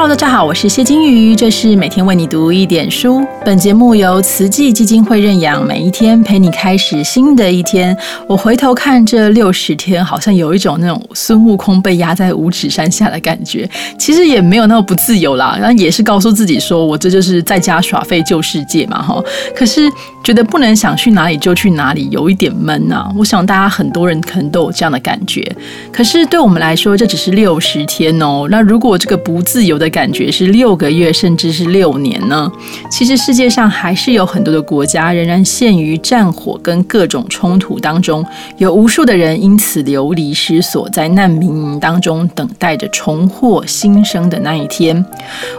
Hello，大家好，我是谢金鱼，这是每天为你读一点书。本节目由慈济基金会认养，每一天陪你开始新的一天。我回头看这六十天，好像有一种那种孙悟空被压在五指山下的感觉。其实也没有那么不自由啦，然后也是告诉自己说我这就是在家耍废救世界嘛，哈。可是觉得不能想去哪里就去哪里，有一点闷啊。我想大家很多人可能都有这样的感觉。可是对我们来说，这只是六十天哦。那如果这个不自由，的感觉是六个月，甚至是六年呢？其实世界上还是有很多的国家仍然陷于战火跟各种冲突当中，有无数的人因此流离失所，在难民营当中等待着重获新生的那一天。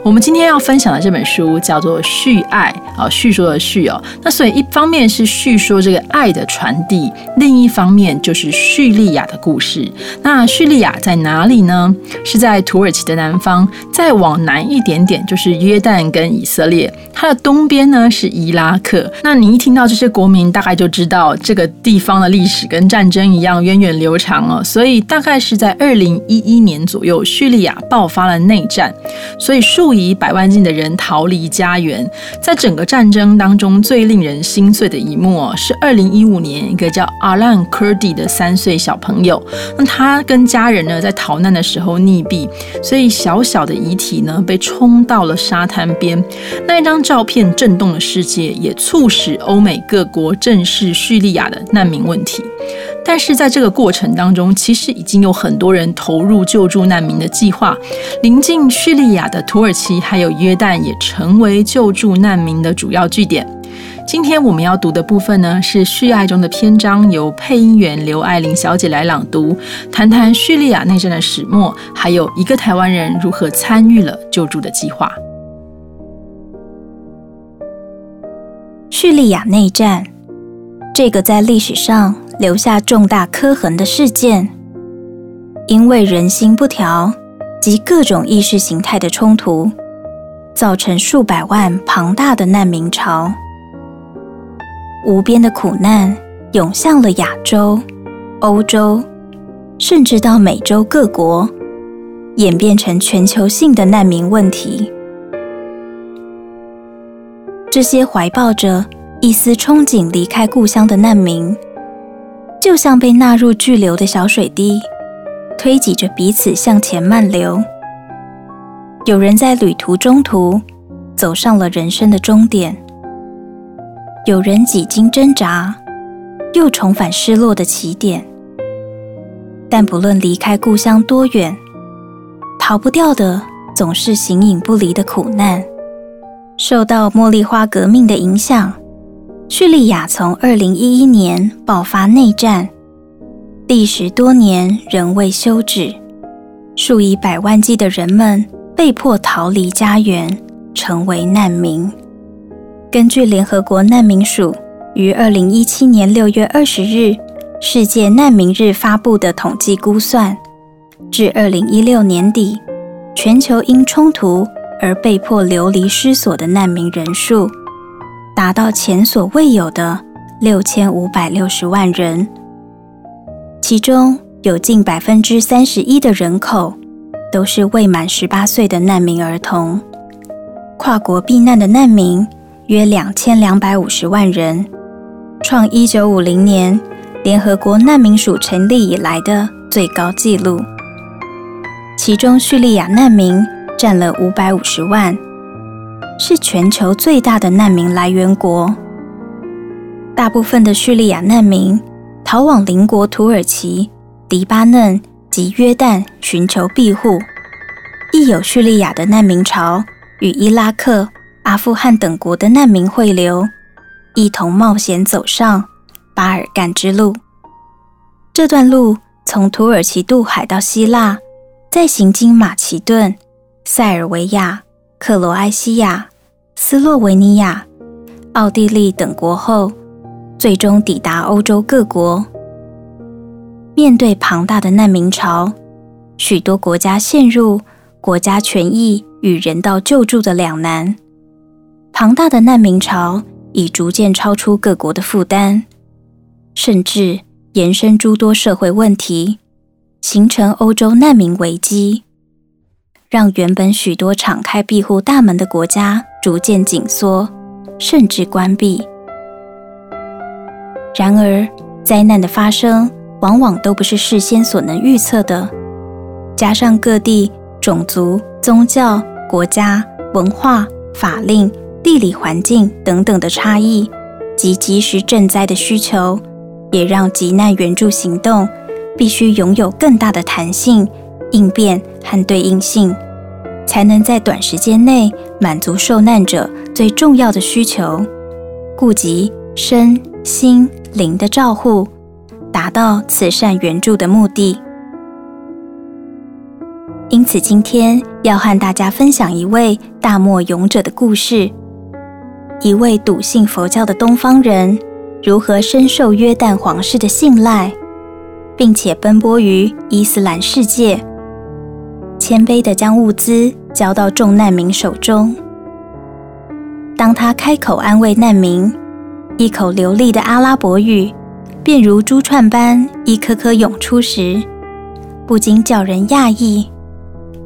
我们今天要分享的这本书叫做《叙爱》啊，叙说的叙哦。那所以一方面是叙说这个爱的传递，另一方面就是叙利亚的故事。那叙利亚在哪里呢？是在土耳其的南方，再往南一点点就是约旦跟以色列，它的东边呢是伊拉克。那你一听到这些国民，大概就知道这个地方的历史跟战争一样源远流长了。所以大概是在二零一一年左右，叙利亚爆发了内战，所以数以百万计的人逃离家园。在整个战争当中，最令人心碎的一幕哦，是二零一五年一个叫阿兰·科迪的三岁小朋友，那他跟家人呢在逃难的时候溺毙，所以小小的遗。体呢被冲到了沙滩边，那一张照片震动了世界，也促使欧美各国正视叙利亚的难民问题。但是在这个过程当中，其实已经有很多人投入救助难民的计划。临近叙利亚的土耳其还有约旦也成为救助难民的主要据点。今天我们要读的部分呢，是叙爱中的篇章，由配音员刘爱玲小姐来朗读，谈谈叙利亚内战的始末，还有一个台湾人如何参与了救助的计划。叙利亚内战，这个在历史上留下重大刻痕的事件，因为人心不调及各种意识形态的冲突，造成数百万庞大的难民潮。无边的苦难涌向了亚洲、欧洲，甚至到美洲各国，演变成全球性的难民问题。这些怀抱着一丝憧憬离开故乡的难民，就像被纳入巨流的小水滴，推挤着彼此向前漫流。有人在旅途中途走上了人生的终点。有人几经挣扎，又重返失落的起点。但不论离开故乡多远，逃不掉的总是形影不离的苦难。受到茉莉花革命的影响，叙利亚从2011年爆发内战，历时多年仍未休止，数以百万计的人们被迫逃离家园，成为难民。根据联合国难民署于二零一七年六月二十日世界难民日发布的统计估算，至二零一六年底，全球因冲突而被迫流离失所的难民人数达到前所未有的六千五百六十万人，其中有近百分之三十一的人口都是未满十八岁的难民儿童，跨国避难的难民。约两千两百五十万人，创一九五零年联合国难民署成立以来的最高纪录。其中，叙利亚难民占了五百五十万，是全球最大的难民来源国。大部分的叙利亚难民逃往邻国土耳其、黎巴嫩及约旦寻求庇护，亦有叙利亚的难民潮与伊拉克。阿富汗等国的难民汇流，一同冒险走上巴尔干之路。这段路从土耳其渡海到希腊，再行经马其顿、塞尔维亚、克罗埃西亚、斯洛维尼亚、奥地利等国后，最终抵达欧洲各国。面对庞大的难民潮，许多国家陷入国家权益与人道救助的两难。庞大的难民潮已逐渐超出各国的负担，甚至延伸诸多社会问题，形成欧洲难民危机。让原本许多敞开庇护大门的国家逐渐紧缩，甚至关闭。然而，灾难的发生往往都不是事先所能预测的，加上各地种族、宗教、国家、文化、法令、地理环境等等的差异及及时赈灾的需求，也让急难援助行动必须拥有更大的弹性。应变和对应性，才能在短时间内满足受难者最重要的需求，顾及身心灵的照护，达到慈善援助的目的。因此，今天要和大家分享一位大漠勇者的故事，一位笃信佛教的东方人如何深受约旦皇室的信赖，并且奔波于伊斯兰世界。谦卑地将物资交到众难民手中。当他开口安慰难民，一口流利的阿拉伯语便如珠串般一颗颗涌出时，不禁叫人讶异：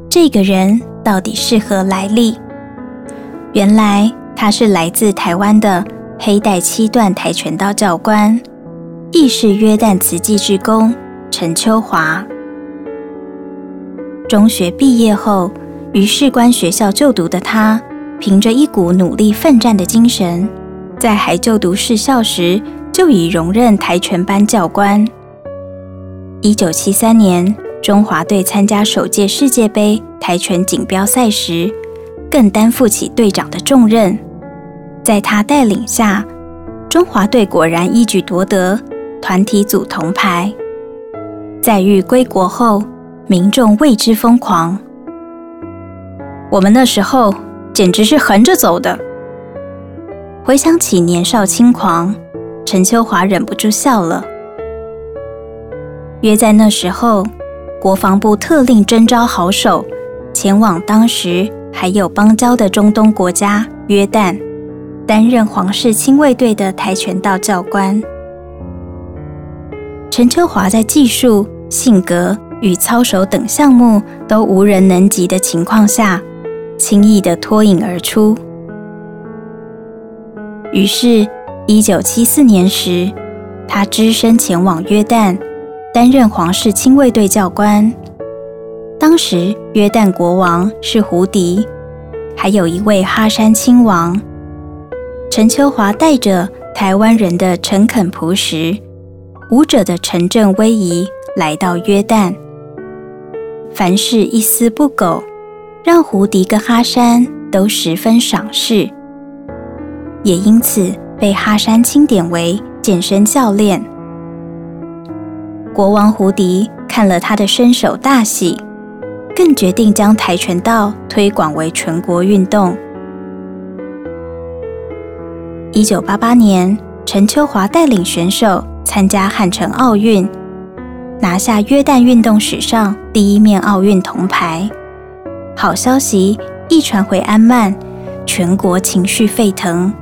这个人到底是何来历？原来他是来自台湾的黑带七段跆拳道教官，亦是约旦慈济志工陈秋华。中学毕业后，于士官学校就读的他，凭着一股努力奋战的精神，在还就读士校时就已荣任跆拳班教官。一九七三年，中华队参加首届世界杯跆拳锦标赛时，更担负起队长的重任。在他带领下，中华队果然一举夺得团体组铜牌。在遇归国后。民众为之疯狂。我们那时候简直是横着走的。回想起年少轻狂，陈秋华忍不住笑了。约在那时候，国防部特令征召好手，前往当时还有邦交的中东国家约旦，担任皇室亲卫队的跆拳道教官。陈秋华在技术、性格。与操守等项目都无人能及的情况下，轻易的脱颖而出。于是，一九七四年时，他只身前往约旦，担任皇室亲卫队教官。当时，约旦国王是胡迪，还有一位哈山亲王。陈秋华带着台湾人的诚恳朴实、舞者的沉镇威仪来到约旦。凡事一丝不苟，让胡迪跟哈山都十分赏识，也因此被哈山钦点为健身教练。国王胡迪看了他的身手大喜，更决定将跆拳道推广为全国运动。一九八八年，陈秋华带领选手参加汉城奥运。拿下约旦运动史上第一面奥运铜牌，好消息一传回安曼，全国情绪沸腾。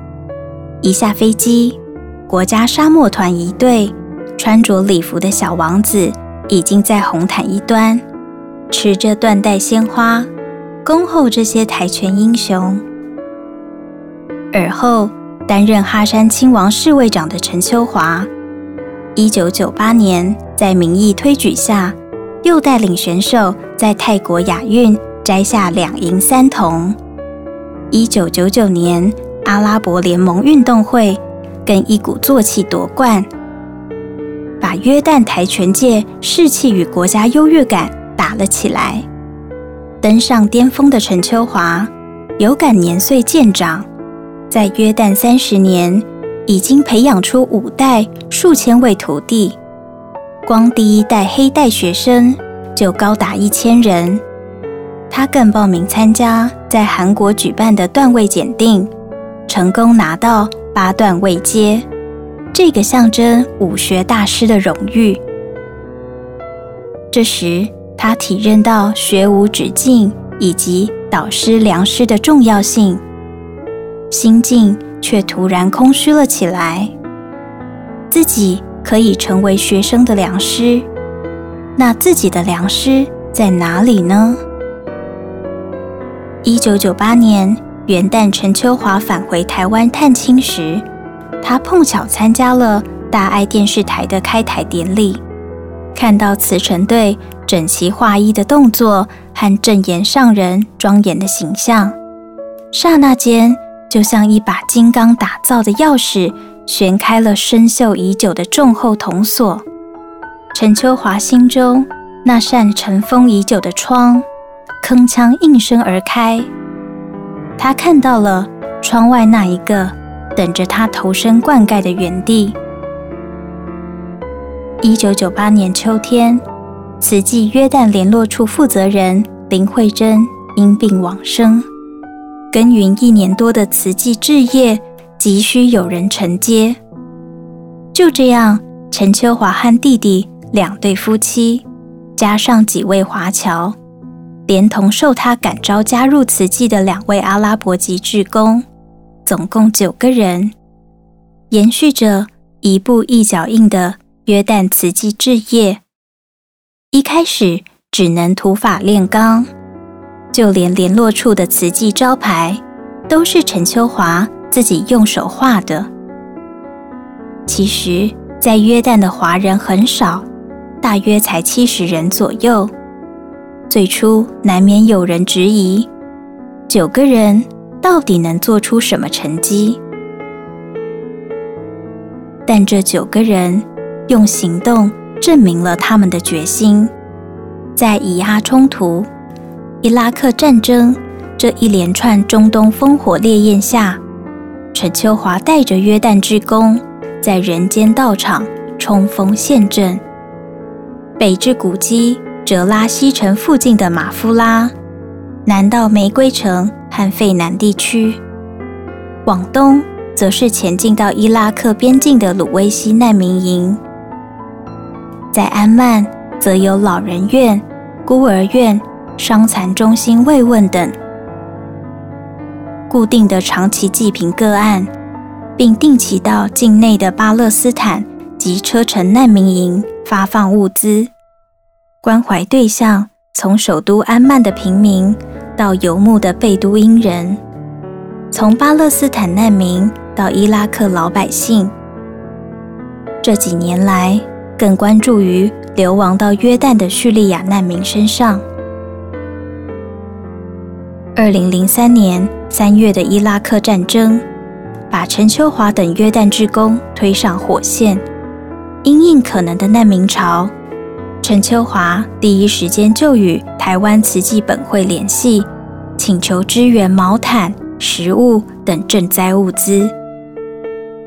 一下飞机，国家沙漠团一队穿着礼服的小王子已经在红毯一端，持着缎带鲜花，恭候这些跆拳英雄。而后担任哈山亲王侍卫长的陈秋华。一九九八年，在民意推举下，又带领选手在泰国亚运摘下两银三铜。一九九九年，阿拉伯联盟运动会更一鼓作气夺冠，把约旦跆拳界士气与国家优越感打了起来。登上巅峰的陈秋华，有感年岁渐长，在约旦三十年。已经培养出五代数千位徒弟，光第一代黑带学生就高达一千人。他更报名参加在韩国举办的段位检定，成功拿到八段位阶，这个象征武学大师的荣誉。这时，他体认到学无止境以及导师良师的重要性，心境。却突然空虚了起来。自己可以成为学生的良师，那自己的良师在哪里呢？一九九八年元旦，陈秋华返回台湾探亲时，他碰巧参加了大爱电视台的开台典礼，看到慈诚队整齐划一的动作和正言上人庄严的形象，刹那间就像一把金刚打造的钥匙，旋开了生锈已久的重厚铜锁。陈秋华心中那扇尘封已久的窗。铿锵应声而开，他看到了窗外那一个等着他投身灌溉的园地。一九九八年秋天，慈济约旦联络处负责人林慧珍因病往生，耕耘一年多的慈济置业急需有人承接。就这样，陈秋华和弟弟两对夫妻，加上几位华侨。连同受他感召加入慈济的两位阿拉伯籍志工，总共九个人，延续着一步一脚印的约旦慈济置业。一开始只能土法炼钢，就连联络处的瓷器招牌都是陈秋华自己用手画的。其实，在约旦的华人很少，大约才七十人左右。最初难免有人质疑，九个人到底能做出什么成绩？但这九个人用行动证明了他们的决心。在以阿冲突、伊拉克战争这一连串中东烽火烈焰下，陈秋华带着约旦之弓，在人间道场冲锋陷阵，北至古基。哲拉西城附近的马夫拉，南到玫瑰城和费南地区，往东则是前进到伊拉克边境的鲁威西难民营。在安曼，则有老人院、孤儿院、伤残中心慰问等固定的长期济贫个案，并定期到境内的巴勒斯坦及车臣难民营发放物资。关怀对象从首都安曼的平民到游牧的贝都因人，从巴勒斯坦难民到伊拉克老百姓。这几年来，更关注于流亡到约旦的叙利亚难民身上。二零零三年三月的伊拉克战争，把陈秋华等约旦职工推上火线，因应可能的难民潮。陈秋华第一时间就与台湾慈济本会联系，请求支援毛毯、食物等赈灾物资。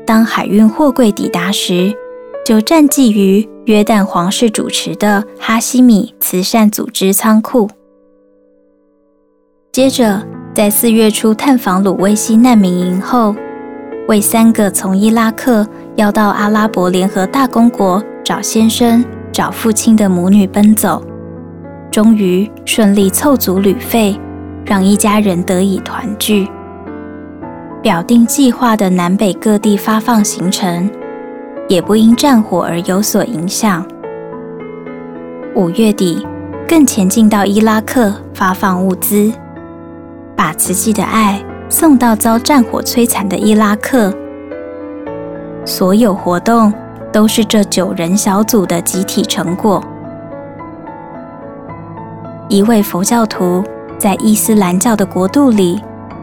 当海运货柜抵达时，就暂寄于约旦皇室主持的哈希米慈善组织仓库。接着，在四月初探访鲁威西难民营后，为三个从伊拉克要到阿拉伯联合大公国找先生。找父亲的母女奔走，终于顺利凑足旅费，让一家人得以团聚。表定计划的南北各地发放行程，也不因战火而有所影响。五月底，更前进到伊拉克发放物资，把慈济的爱送到遭战火摧残的伊拉克。所有活动。都是这九人小组的集体成果。一位佛教徒在伊斯兰教的国度里，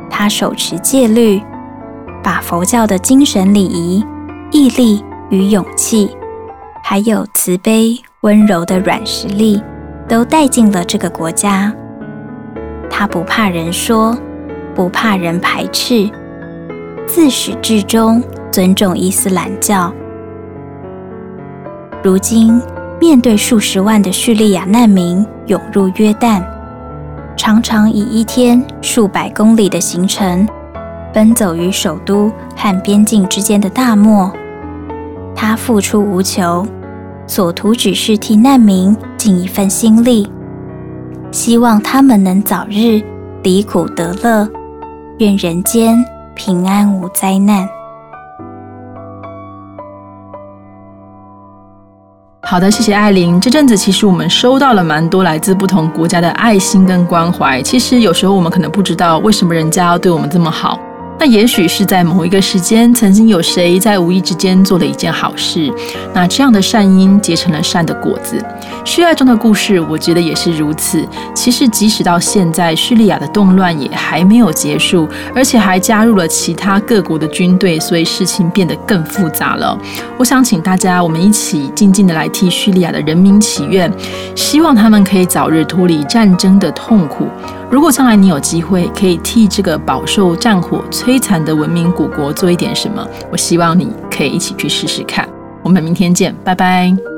他手持戒律，把佛教的精神礼仪、毅力与勇气，还有慈悲温柔的软实力，都带进了这个国家。他不怕人说，不怕人排斥，自始至终尊重伊斯兰教。如今，面对数十万的叙利亚难民涌入约旦，常常以一天数百公里的行程奔走于首都和边境之间的大漠，他付出无求，所图只是替难民尽一份心力，希望他们能早日离苦得乐，愿人间平安无灾难。好的，谢谢艾琳。这阵子其实我们收到了蛮多来自不同国家的爱心跟关怀。其实有时候我们可能不知道为什么人家要对我们这么好。那也许是在某一个时间，曾经有谁在无意之间做了一件好事，那这样的善因结成了善的果子。叙爱中的故事，我觉得也是如此。其实即使到现在，叙利亚的动乱也还没有结束，而且还加入了其他各国的军队，所以事情变得更复杂了。我想请大家，我们一起静静的来替叙利亚的人民祈愿，希望他们可以早日脱离战争的痛苦。如果将来你有机会可以替这个饱受战火摧残的文明古国做一点什么，我希望你可以一起去试试看。我们明天见，拜拜。